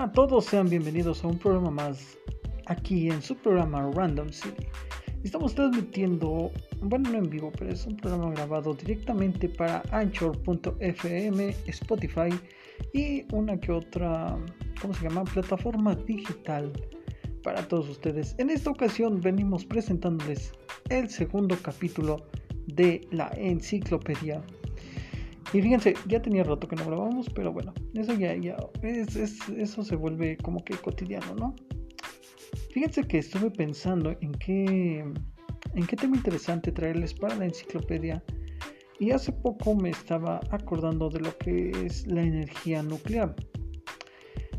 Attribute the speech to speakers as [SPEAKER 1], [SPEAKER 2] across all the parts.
[SPEAKER 1] A todos, sean bienvenidos a un programa más aquí en su programa Random City. Estamos transmitiendo, bueno, no en vivo, pero es un programa grabado directamente para Anchor.fm, Spotify y una que otra, ¿cómo se llama? Plataforma digital para todos ustedes. En esta ocasión venimos presentándoles el segundo capítulo de la enciclopedia y fíjense, ya tenía rato que no grabamos, pero bueno, eso ya, ya, es, eso se vuelve como que cotidiano, ¿no? Fíjense que estuve pensando en qué, en qué tema interesante traerles para la enciclopedia y hace poco me estaba acordando de lo que es la energía nuclear.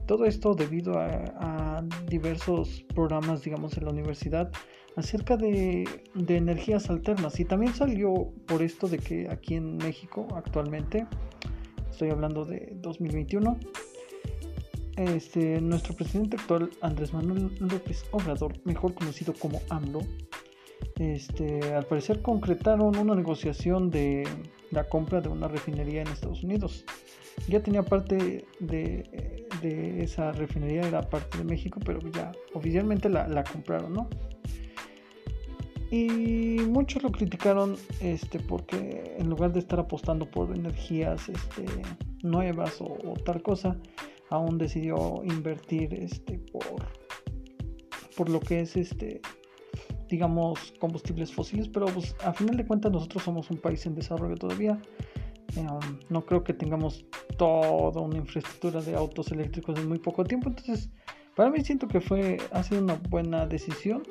[SPEAKER 1] Todo esto debido a, a diversos programas, digamos, en la universidad acerca de, energías alternas y también salió por esto de que aquí en México actualmente, estoy hablando de 2021, este, nuestro presidente actual Andrés Manuel López Obrador, mejor conocido como AMLO, este, al parecer concretaron una negociación de la compra de una refinería en Estados Unidos. Ya tenía parte de, esa refinería, era parte de México, pero ya oficialmente la, la compraron, ¿no? Y muchos lo criticaron este, porque en lugar de estar apostando por energías este, nuevas o, tal cosa, aún decidió invertir este, por, por lo que es este, digamos, combustibles fósiles. Pero pues, a final de cuentas nosotros somos un país en desarrollo todavía. Em, no creo que tengamos toda una infraestructura de autos eléctricos en muy poco tiempo. Entonces, para mí siento que fue, ha sido una buena decisión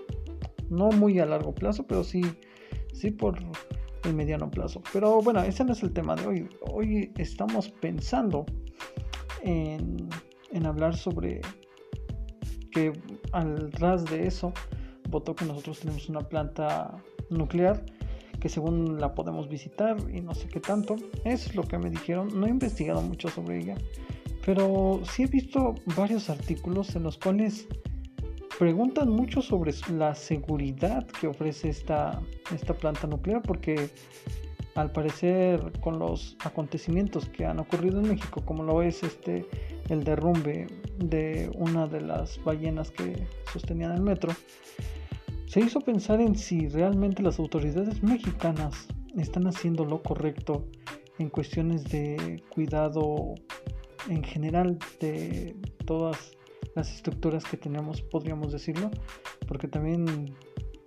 [SPEAKER 1] no muy a largo plazo, pero sí, sí por el mediano plazo. Pero bueno, ese no es el tema de hoy. Hoy estamos pensando en, en hablar sobre que al ras de eso votó que nosotros tenemos una planta nuclear que según la podemos visitar y no sé qué tanto. Eso es lo que me dijeron. No he investigado mucho sobre ella, pero sí he visto varios artículos en los cuales preguntan mucho sobre la seguridad que ofrece esta, esta planta nuclear porque al parecer con los acontecimientos que han ocurrido en México como lo es este el derrumbe de una de las ballenas que sostenían el metro se hizo pensar en si realmente las autoridades mexicanas están haciendo lo correcto en cuestiones de cuidado en general de todas las estructuras que tenemos, podríamos decirlo, porque también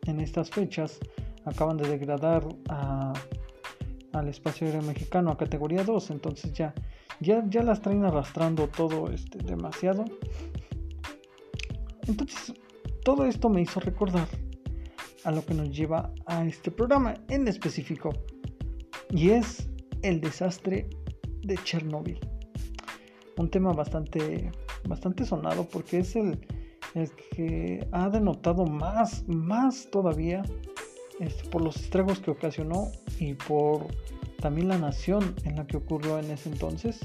[SPEAKER 1] en estas fechas acaban de degradar al espacio aéreo mexicano a categoría 2, entonces ya, ya, ya las traen arrastrando todo este, demasiado. Entonces, todo esto me hizo recordar a lo que nos lleva a este programa en específico, y es el desastre de Chernobyl. Un tema bastante bastante sonado porque es el, el que ha denotado más, más todavía este, por los estragos que ocasionó y por también la nación en la que ocurrió en ese entonces.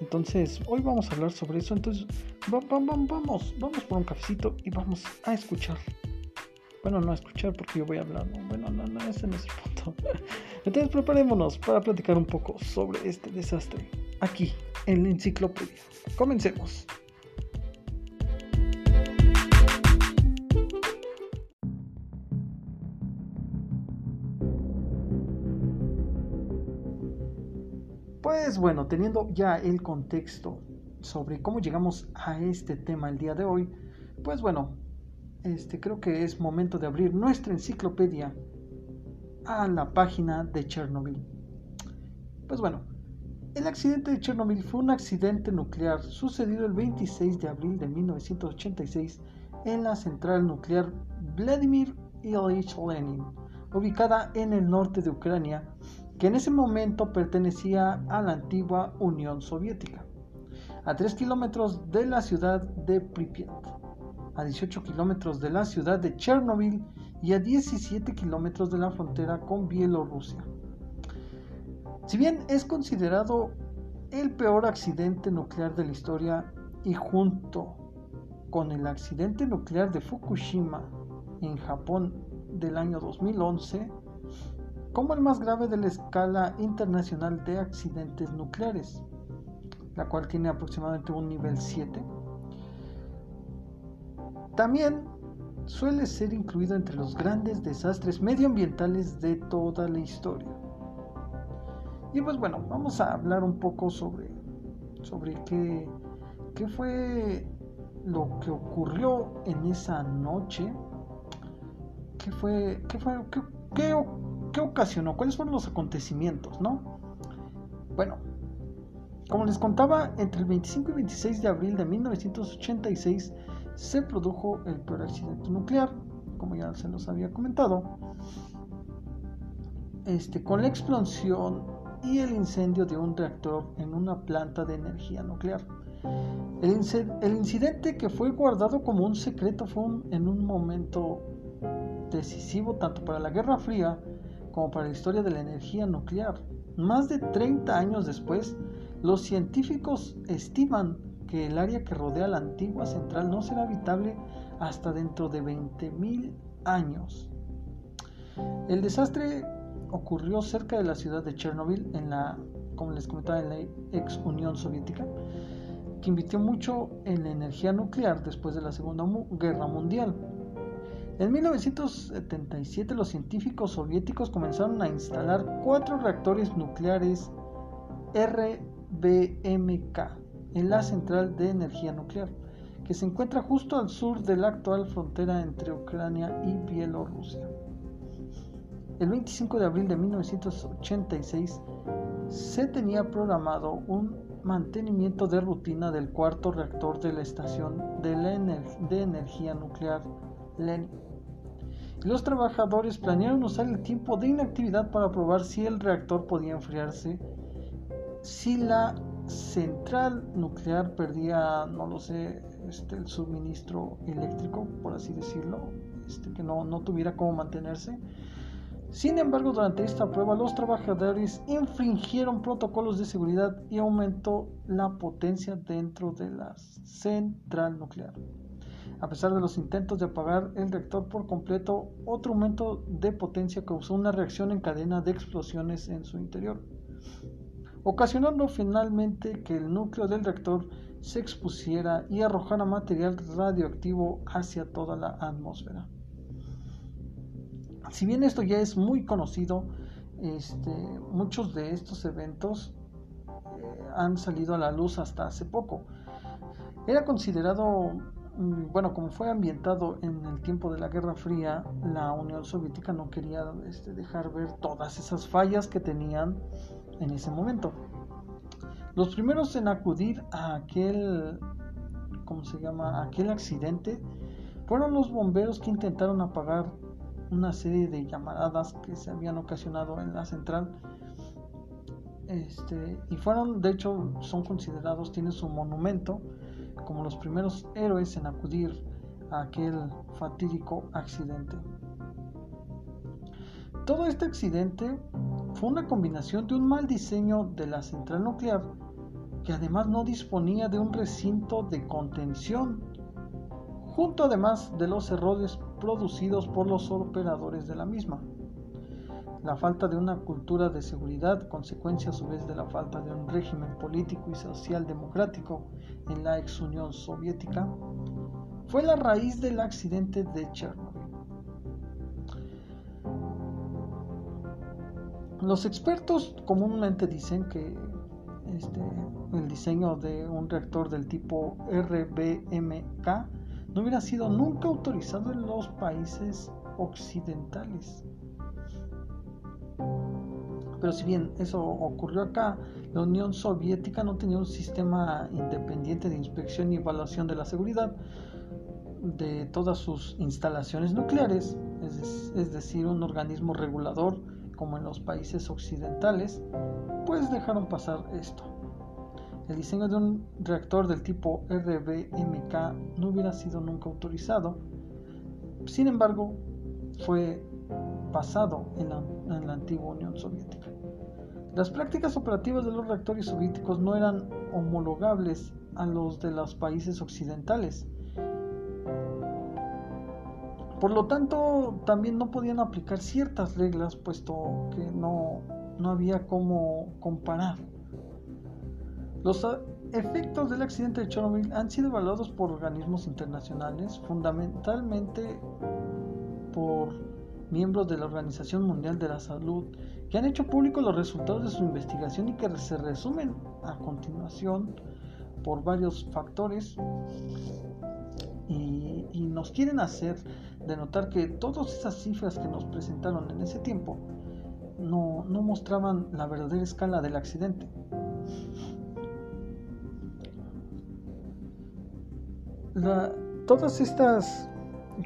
[SPEAKER 1] Entonces, hoy vamos a hablar sobre eso. Entonces, vamos, vamos, vamos por un cafecito y vamos a escuchar. Bueno, no a escuchar porque yo voy a hablar. Bueno, no, no, ese no es el punto. Entonces, preparémonos para platicar un poco sobre este desastre aquí en la enciclopedia. Comencemos. Pues bueno, teniendo ya el contexto sobre cómo llegamos a este tema el día de hoy, pues bueno, este creo que es momento de abrir nuestra enciclopedia a la página de Chernobyl. Pues bueno, el accidente de Chernobyl fue un accidente nuclear sucedido el 26 de abril de 1986 en la central nuclear Vladimir Ilyich Lenin, ubicada en el norte de Ucrania, que en ese momento pertenecía a la antigua Unión Soviética, a 3 kilómetros de la ciudad de Pripyat, a 18 kilómetros de la ciudad de Chernobyl y a 17 kilómetros de la frontera con Bielorrusia. Si bien es considerado el peor accidente nuclear de la historia y junto con el accidente nuclear de Fukushima en Japón del año 2011, como el más grave de la escala internacional de accidentes nucleares. la cual tiene aproximadamente un nivel 7. También suele ser incluido entre los grandes desastres medioambientales de toda la historia. Y pues bueno, vamos a hablar un poco sobre, sobre qué, qué fue lo que ocurrió en esa noche. ¿Qué fue, qué fue, qué, qué, ocasionó? ¿Cuáles fueron los acontecimientos, no? Bueno, como les contaba, entre el 25 y 26 de abril de 1986 se produjo el peor accidente nuclear, como ya se los había comentado. Este, con la explosión y el incendio de un reactor en una planta de energía nuclear. El, incidente que fue guardado como un secreto fue en un momento decisivo tanto para la Guerra Fría como para la historia de la energía nuclear. Más de 30 años después, los científicos estiman que el área que rodea la antigua central no será habitable hasta dentro de 20.000 años. El desastre ocurrió cerca de la ciudad de Chernobyl, en la, como les comentaba, en la ex Unión Soviética, que invirtió mucho en la energía nuclear después de la Segunda Guerra Mundial. En 1977 los científicos soviéticos comenzaron a instalar cuatro reactores nucleares RBMK en la central de energía nuclear, que se encuentra justo al sur de la actual frontera entre Ucrania y Bielorrusia. El 25 de abril de 1986 se tenía programado un mantenimiento de rutina del cuarto reactor de la estación de, energía nuclear Lenin. Los trabajadores planearon usar el tiempo de inactividad para probar si el reactor podía enfriarse, si la central nuclear perdía, no lo sé, este, el suministro eléctrico, por así decirlo, este, que no, no tuviera cómo mantenerse, sin embargo, durante esta prueba los trabajadores infringieron protocolos de seguridad y aumentó la potencia dentro de la central nuclear. A pesar de los intentos de apagar el reactor por completo, otro aumento de potencia causó una reacción en cadena de explosiones en su interior, ocasionando finalmente que el núcleo del reactor se expusiera y arrojara material radioactivo hacia toda la atmósfera. Si bien esto ya es muy conocido, este, muchos de estos eventos eh, han salido a la luz hasta hace poco. Era considerado, mm, bueno, como fue ambientado en el tiempo de la Guerra Fría, la Unión Soviética no quería este, dejar ver todas esas fallas que tenían en ese momento. Los primeros en acudir a aquel, ¿cómo se llama? aquel accidente fueron los bomberos que intentaron apagar una serie de llamaradas que se habían ocasionado en la central. Este, y fueron, de hecho, son considerados, tienen su monumento como los primeros héroes en acudir a aquel fatídico accidente. Todo este accidente fue una combinación de un mal diseño de la central nuclear que además no disponía de un recinto de contención, junto además de los errores producidos por los operadores de la misma. La falta de una cultura de seguridad, consecuencia a su vez de la falta de un régimen político y social democrático en la ex Unión Soviética, fue la raíz del accidente de Chernobyl. Los expertos comúnmente dicen que este, el diseño de un reactor del tipo RBMK no hubiera sido nunca autorizado en los países occidentales. Pero si bien eso ocurrió acá, la Unión Soviética no tenía un sistema independiente de inspección y evaluación de la seguridad de todas sus instalaciones nucleares, es, decir, un organismo regulador como en los países occidentales, pues dejaron pasar esto. El diseño de un reactor del tipo RBMK no hubiera sido nunca autorizado. Sin embargo, fue pasado en la, antigua Unión Soviética. Las prácticas operativas de los reactores soviéticos no eran homologables a los de los países occidentales. Por lo tanto, también no podían aplicar ciertas reglas, puesto que no, no había cómo comparar. Los, efectos del accidente de Chernobyl han sido evaluados por organismos internacionales, fundamentalmente por miembros de la Organización Mundial de la Salud, que han hecho públicos los resultados de su investigación y que se resumen a continuación por varios factores y, nos quieren hacer de notar que todas esas cifras que nos presentaron en ese tiempo no, no mostraban la verdadera escala del accidente. Todas estas,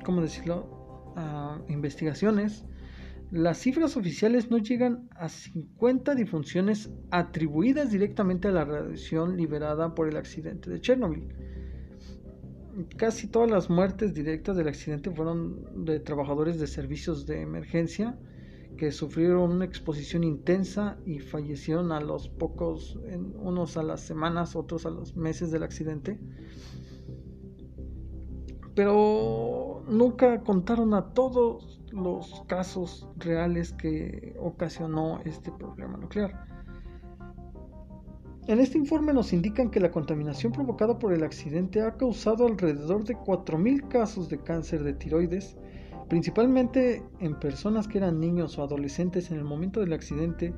[SPEAKER 1] ¿cómo decirlo? Ah, investigaciones, las cifras oficiales no llegan a 50 difunciones atribuidas directamente a la radiación liberada por el accidente de Chernobyl. Casi todas las muertes directas del accidente fueron de trabajadores de servicios de emergencia que sufrieron una exposición intensa y fallecieron a los pocos, unos a las semanas, otros a los meses del accidente pero nunca contaron a todos los casos reales que ocasionó este problema nuclear. En este informe nos indican que la contaminación provocada por el accidente ha causado alrededor de 4.000 casos de cáncer de tiroides, principalmente en personas que eran niños o adolescentes en el momento del accidente,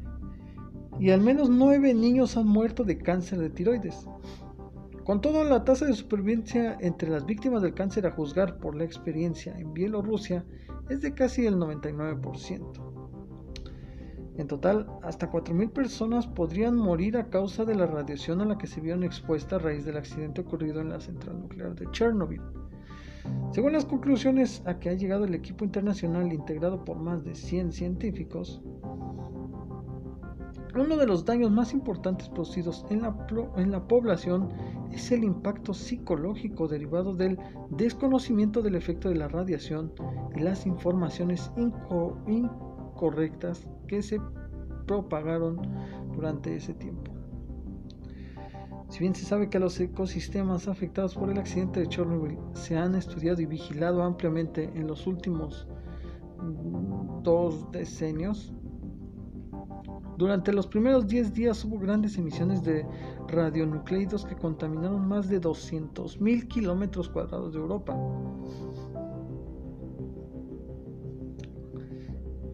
[SPEAKER 1] y al menos 9 niños han muerto de cáncer de tiroides. Con todo, la tasa de supervivencia entre las víctimas del cáncer a juzgar por la experiencia en Bielorrusia es de casi el 99%. En total, hasta 4.000 personas podrían morir a causa de la radiación a la que se vieron expuestas a raíz del accidente ocurrido en la central nuclear de Chernobyl. Según las conclusiones a que ha llegado el equipo internacional integrado por más de 100 científicos, uno de los daños más importantes producidos en la, población es el impacto psicológico derivado del desconocimiento del efecto de la radiación y las informaciones incorrectas que se propagaron durante ese tiempo. Si bien se sabe que los ecosistemas afectados por el accidente de Chernobyl se han estudiado y vigilado ampliamente en los últimos mm, dos decenios, durante los primeros 10 días hubo grandes emisiones de radionucleidos que contaminaron más de 200.000 kilómetros cuadrados de Europa.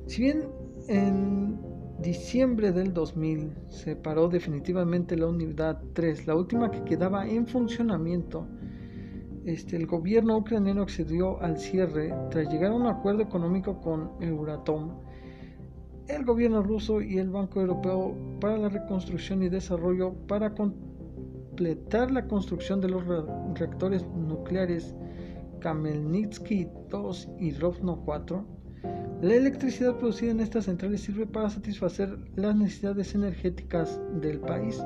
[SPEAKER 1] Si bien en diciembre del 2000 se paró definitivamente la unidad 3, la última que quedaba en funcionamiento, este, el gobierno ucraniano accedió al cierre tras llegar a un acuerdo económico con Euratom el gobierno ruso y el Banco Europeo para la Reconstrucción y Desarrollo para completar la construcción de los reactores nucleares Kamelnitsky 2 y Rovno 4. La electricidad producida en estas centrales sirve para satisfacer las necesidades energéticas del país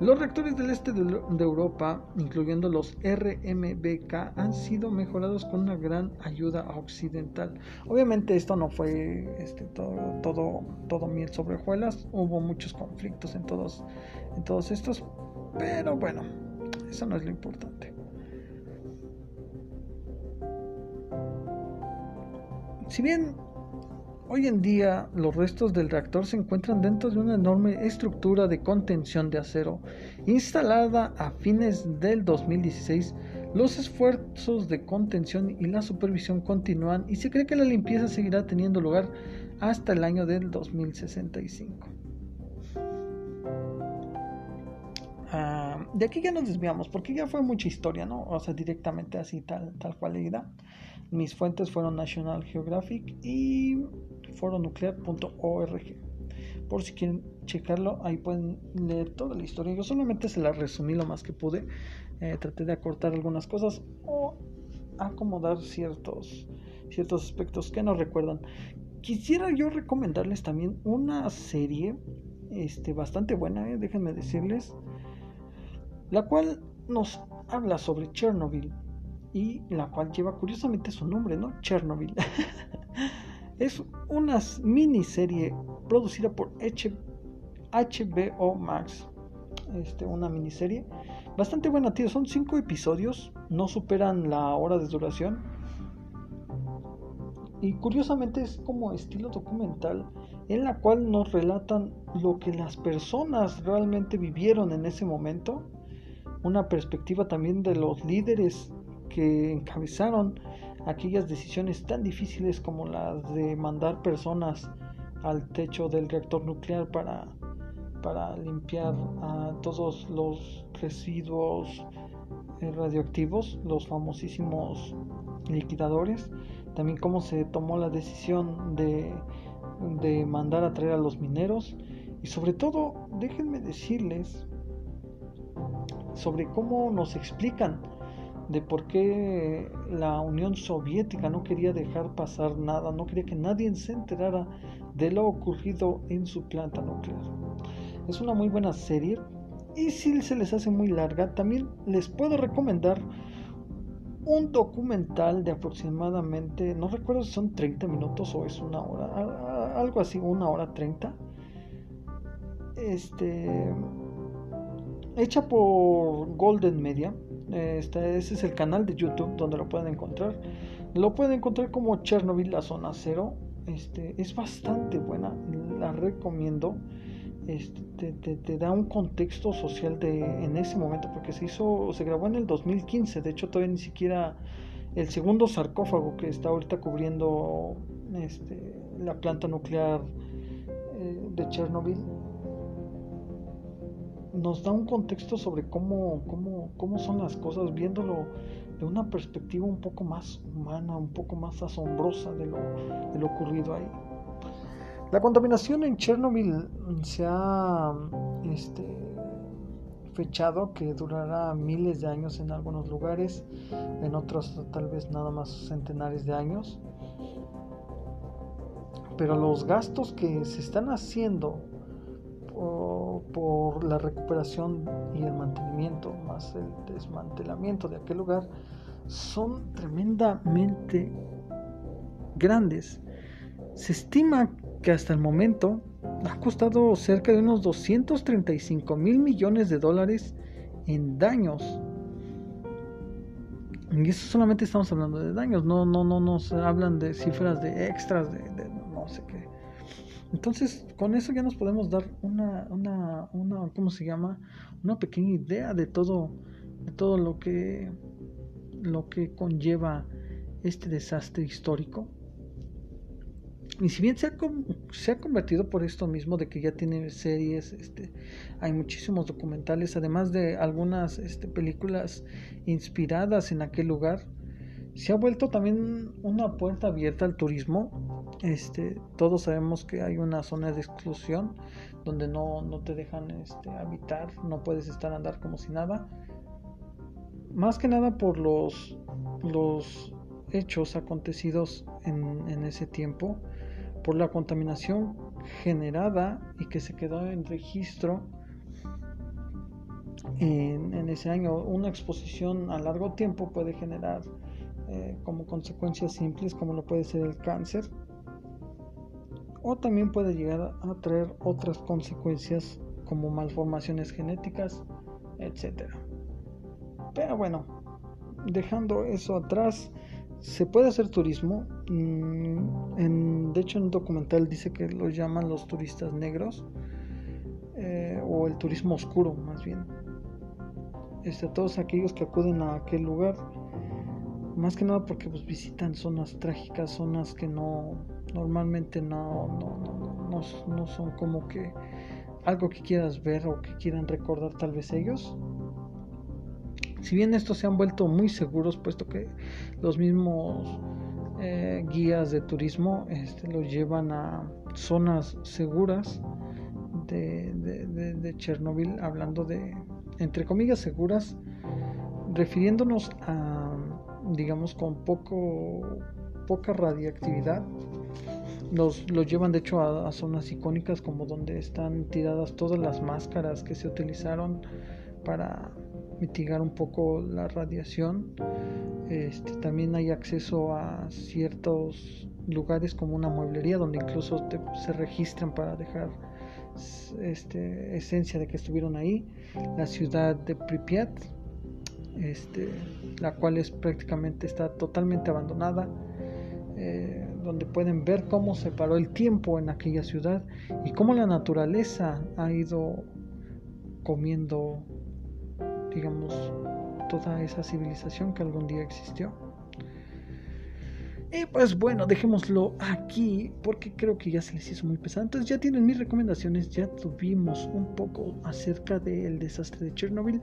[SPEAKER 1] los reactores del este de, Europa, incluyendo los RMBK, han sido mejorados con una gran ayuda occidental. Obviamente esto no fue este, todo, todo, todo miel sobre hojuelas, hubo muchos conflictos en todos, en todos estos, pero bueno, eso no es lo importante. Si bien Hoy en día los restos del reactor se encuentran dentro de una enorme estructura de contención de acero instalada a fines del 2016. Los esfuerzos de contención y la supervisión continúan y se cree que la limpieza seguirá teniendo lugar hasta el año del 2065. Ah, de aquí ya nos desviamos porque ya fue mucha historia, ¿no? O sea, directamente así tal, tal cual leída. Mis fuentes fueron National Geographic y foronuclear.org. Por si quieren checarlo, ahí pueden leer toda la historia. Yo solamente se la resumí lo más que pude. Eh, traté de acortar algunas cosas o acomodar ciertos, ciertos aspectos que nos recuerdan. Quisiera yo recomendarles también una serie este, bastante buena, eh, déjenme decirles, la cual nos habla sobre Chernobyl y la cual lleva curiosamente su nombre, ¿no? Chernobyl. es una miniserie producida por HBO Max. Este, una miniserie bastante buena, tío. Son cinco episodios, no superan la hora de duración. Y curiosamente es como estilo documental en la cual nos relatan lo que las personas realmente vivieron en ese momento una perspectiva también de los líderes que encabezaron aquellas decisiones tan difíciles como las de mandar personas al techo del reactor nuclear para, para limpiar a todos los residuos eh, radioactivos, los famosísimos liquidadores. También cómo se tomó la decisión de, de mandar a traer a los mineros. Y sobre todo, déjenme decirles sobre cómo nos explican de por qué la Unión Soviética no quería dejar pasar nada, no quería que nadie se enterara de lo ocurrido en su planta nuclear. Es una muy buena serie y si se les hace muy larga, también les puedo recomendar un documental de aproximadamente, no recuerdo si son 30 minutos o es una hora, algo así, una hora 30. Este hecha por Golden Media. Este, ese es el canal de YouTube donde lo pueden encontrar. Lo pueden encontrar como Chernobyl, la zona cero. Este, es bastante buena, la recomiendo. Este, te, da un contexto social de en ese momento porque se hizo se grabó en el 2015 de hecho todavía ni siquiera el segundo sarcófago que está ahorita cubriendo este, la planta nuclear eh, de Chernobyl nos da un contexto sobre cómo, cómo, cómo son las cosas, viéndolo de una perspectiva un poco más humana, un poco más asombrosa de lo, de lo ocurrido ahí. La contaminación en Chernobyl se ha este, fechado que durará miles de años en algunos lugares, en otros tal vez nada más centenares de años. Pero los gastos que se están haciendo por la recuperación y el mantenimiento, más el desmantelamiento de aquel lugar, son tremendamente grandes. Se estima que hasta el momento ha costado cerca de unos 235 mil millones de dólares en daños. Y eso solamente estamos hablando de daños, no, no, no nos hablan de cifras de extras, de. Entonces, con eso ya nos podemos dar una, una, una ¿cómo se llama? Una pequeña idea de todo, de todo lo que, lo que conlleva este desastre histórico. Y si bien se ha, se ha, convertido por esto mismo de que ya tiene series, este, hay muchísimos documentales, además de algunas este, películas inspiradas en aquel lugar, se ha vuelto también una puerta abierta al turismo. Este, todos sabemos que hay una zona de exclusión donde no, no te dejan este, habitar, no puedes estar andar como si nada. Más que nada por los, los hechos acontecidos en, ese tiempo, por la contaminación generada y que se quedó en registro en, ese año. Una exposición a largo tiempo puede generar eh, como consecuencias simples como lo puede ser el cáncer o también puede llegar a traer otras consecuencias como malformaciones genéticas, etc. Pero bueno, dejando eso atrás, se puede hacer turismo. Mm, en, de hecho, en un documental dice que lo llaman los turistas negros eh, o el turismo oscuro, más bien. Este, todos aquellos que acuden a aquel lugar más que nada porque pues visitan zonas trágicas, zonas que no normalmente no, no, no, no, son como que algo que quieras ver o que quieran recordar tal vez ellos. Si bien estos se han vuelto muy seguros, puesto que los mismos eh, guías de turismo este, los llevan a zonas seguras de, de, de Chernobyl, hablando de, entre comillas, seguras, refiriéndonos a digamos, con poco, poca radiactividad. Los, los llevan de hecho a, zonas icónicas como donde están tiradas todas las máscaras que se utilizaron para mitigar un poco la radiación. Este, también hay acceso a ciertos lugares como una mueblería donde incluso se registran para dejar este, esencia de que estuvieron ahí. La ciudad de Pripyat, este, la cual es prácticamente está totalmente abandonada, eh, donde pueden ver cómo se paró el tiempo en aquella ciudad y cómo la naturaleza ha ido comiendo digamos, toda esa civilización que algún día existió. Y pues bueno, dejémoslo aquí porque creo que ya se les hizo muy pesado. Entonces ya tienen mis recomendaciones, ya tuvimos un poco acerca del desastre de Chernobyl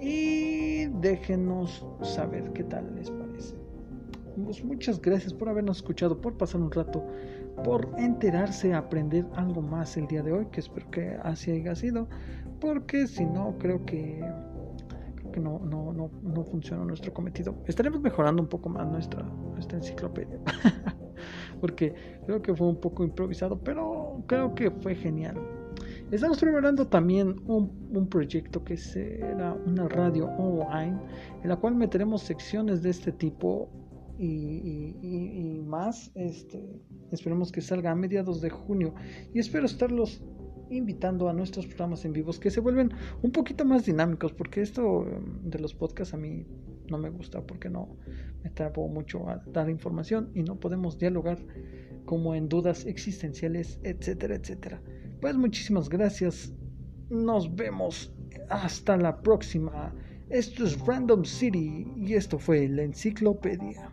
[SPEAKER 1] y déjenos saber qué tal les parece. Pues muchas gracias por habernos escuchado, por pasar un rato, por enterarse, aprender algo más el día de hoy, que espero que así haya sido, porque si no creo que que no, no, no, no nuestro cometido. Estaremos mejorando un poco más nuestra, enciclopedia. Porque creo que fue un poco improvisado, pero creo que fue genial. Estamos preparando también un, un, proyecto que será una radio online, en la cual meteremos secciones de este tipo y más. Este, esperemos que salga a mediados de junio y espero estarlos invitando a nuestros programas en vivos que se vuelven un poquito más dinámicos, porque esto em, de los podcasts a mí no me gusta, porque no me trapo mucho a dar información y no podemos dialogar como en dudas existenciales, etcétera, etcétera. Pues muchísimas gracias, nos vemos hasta la próxima. Esto es Random City y esto fue la enciclopedia.